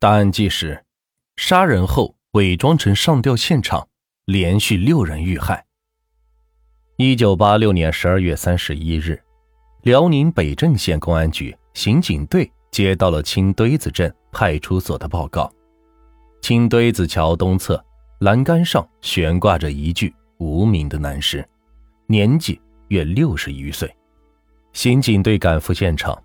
答案纪实：杀人后伪装成上吊现场，连续六人遇害。一九八六年十二月三十一日，辽宁北镇县公安局刑警队接到了青堆子镇派出所的报告：青堆子桥东侧栏杆上悬挂着一具无名的男尸，年纪约六十余岁。刑警队赶赴现场，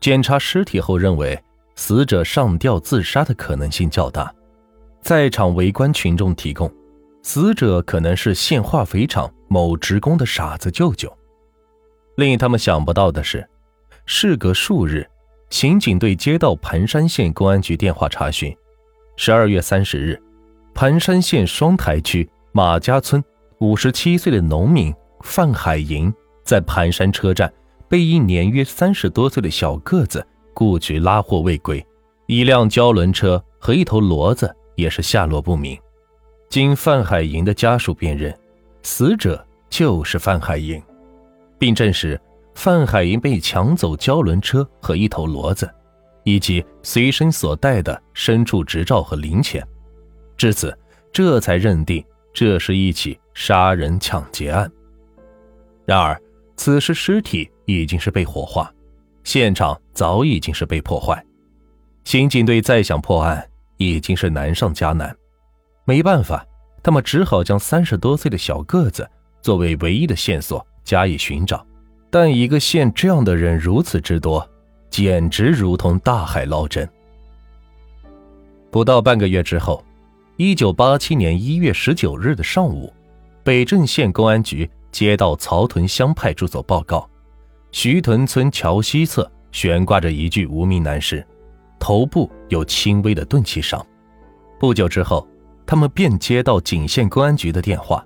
检查尸体后认为。死者上吊自杀的可能性较大，在场围观群众提供，死者可能是县化肥厂某职工的傻子舅舅。令他们想不到的是，事隔数日，刑警队接到盘山县公安局电话查询。十二月三十日，盘山县双台区马家村五十七岁的农民范海银在盘山车站被一年约三十多岁的小个子。故局拉货未归，一辆胶轮车和一头骡子也是下落不明。经范海银的家属辨认，死者就是范海银，并证实范海银被抢走胶轮车和一头骡子，以及随身所带的牲畜执照和零钱。至此，这才认定这是一起杀人抢劫案。然而，此时尸体已经是被火化。现场早已经是被破坏，刑警队再想破案已经是难上加难。没办法，他们只好将三十多岁的小个子作为唯一的线索加以寻找。但一个县这样的人如此之多，简直如同大海捞针。不到半个月之后，一九八七年一月十九日的上午，北镇县公安局接到曹屯乡派出所报告。徐屯村桥西侧悬挂着一具无名男尸，头部有轻微的钝器伤。不久之后，他们便接到景县公安局的电话。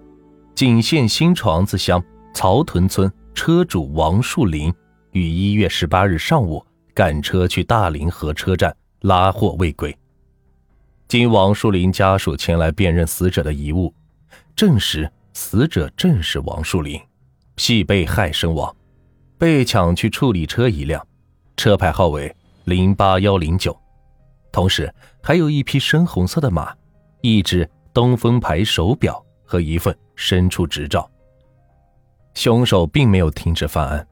景县新床子乡曹屯村车主王树林于一月十八日上午赶车去大凌河车站拉货未归。经王树林家属前来辨认死者的遗物，证实死者正是王树林，系被害身亡。被抢去处理车一辆，车牌号为零八幺零九，同时还有一匹深红色的马，一只东风牌手表和一份牲畜执照。凶手并没有停止犯案。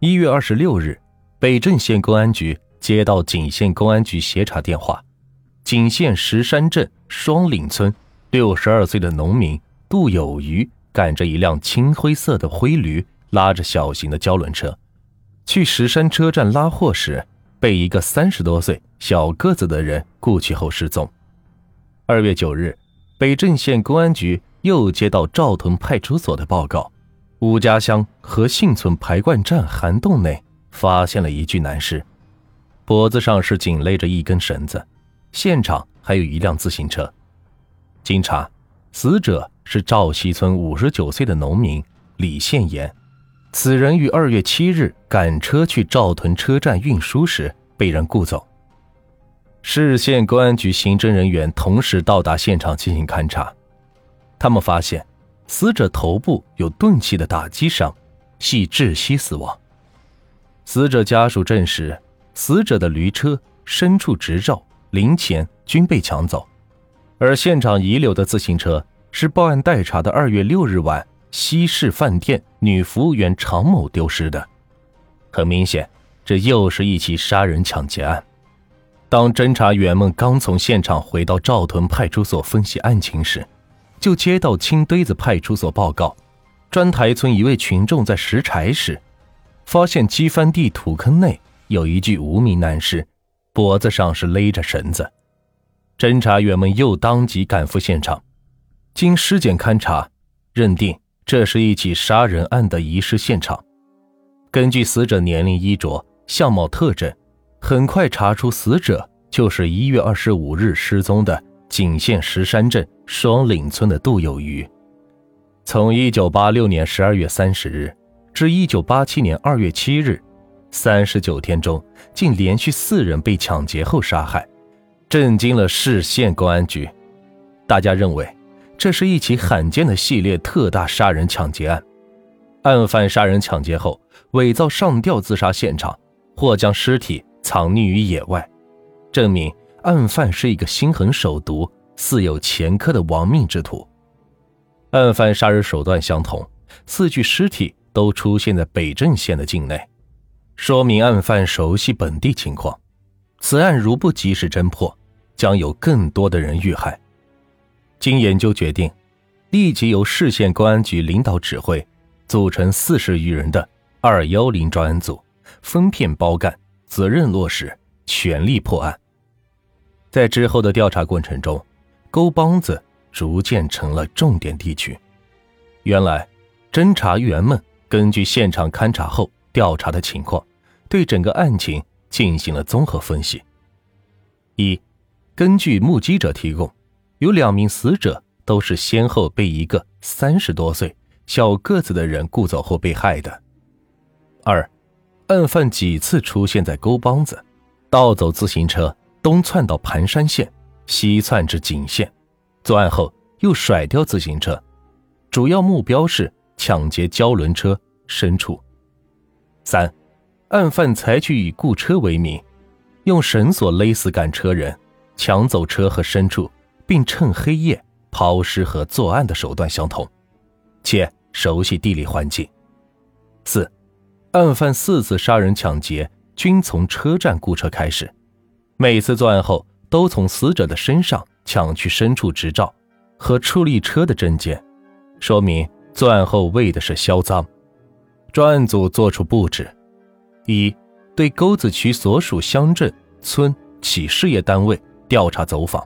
一月二十六日，北镇县公安局接到景县公安局协查电话，景县石山镇双岭村六十二岁的农民杜有余赶着一辆青灰色的灰驴。拉着小型的胶轮车，去石山车站拉货时，被一个三十多岁小个子的人雇去后失踪。二月九日，北镇县公安局又接到赵屯派出所的报告，五家乡和幸村排灌站涵洞内发现了一具男尸，脖子上是紧勒着一根绳子，现场还有一辆自行车。经查，死者是赵西村五十九岁的农民李宪言。此人于二月七日赶车去赵屯车站运输时被人雇走。市县公安局刑侦人员同时到达现场进行勘查，他们发现死者头部有钝器的打击伤，系窒息死亡。死者家属证实，死者的驴车、牲畜执照、零钱均被抢走，而现场遗留的自行车是报案待查的二月六日晚。西式饭店女服务员常某丢失的，很明显，这又是一起杀人抢劫案。当侦查员们刚从现场回到赵屯派出所分析案情时，就接到青堆子派出所报告：砖台村一位群众在拾柴时，发现机翻地土坑内有一具无名男尸，脖子上是勒着绳子。侦查员们又当即赶赴现场，经尸检勘查，认定。这是一起杀人案的遗失现场。根据死者年龄、衣着、相貌特征，很快查出死者就是一月二十五日失踪的景县石山镇双岭村的杜有余。从一九八六年十二月三十日至一九八七年二月七日，三十九天中，竟连续四人被抢劫后杀害，震惊了市县公安局。大家认为。这是一起罕见的系列特大杀人抢劫案，案犯杀人抢劫后伪造上吊自杀现场，或将尸体藏匿于野外，证明案犯是一个心狠手毒、似有前科的亡命之徒。案犯杀人手段相同，四具尸体都出现在北镇县的境内，说明案犯熟悉本地情况。此案如不及时侦破，将有更多的人遇害。经研究决定，立即由市县公安局领导指挥，组成四十余人的“二幺零”专案组，分片包干，责任落实，全力破案。在之后的调查过程中，沟帮子逐渐成了重点地区。原来，侦查员们根据现场勘查后调查的情况，对整个案情进行了综合分析。一，根据目击者提供，有两名死者都是先后被一个三十多岁小个子的人雇走后被害的。二，案犯几次出现在沟帮子，盗走自行车。东窜到盘山县，西窜至景县，作案后又甩掉自行车，主要目标是抢劫胶轮车、牲畜。三，案犯采取以雇车为名，用绳索勒死赶车人，抢走车和牲畜，并趁黑夜抛尸和作案的手段相同，且熟悉地理环境。四，案犯四次杀人抢劫均从车站雇车开始。每次作案后，都从死者的身上抢去牲畜执照和处理车的证件，说明作案后为的是销赃。专案组作出布置：一、对沟子区所属乡镇、村、企事业单位调查走访；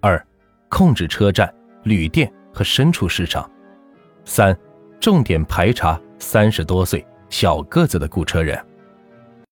二、控制车站、旅店和牲畜市场；三、重点排查三十多岁小个子的雇车人。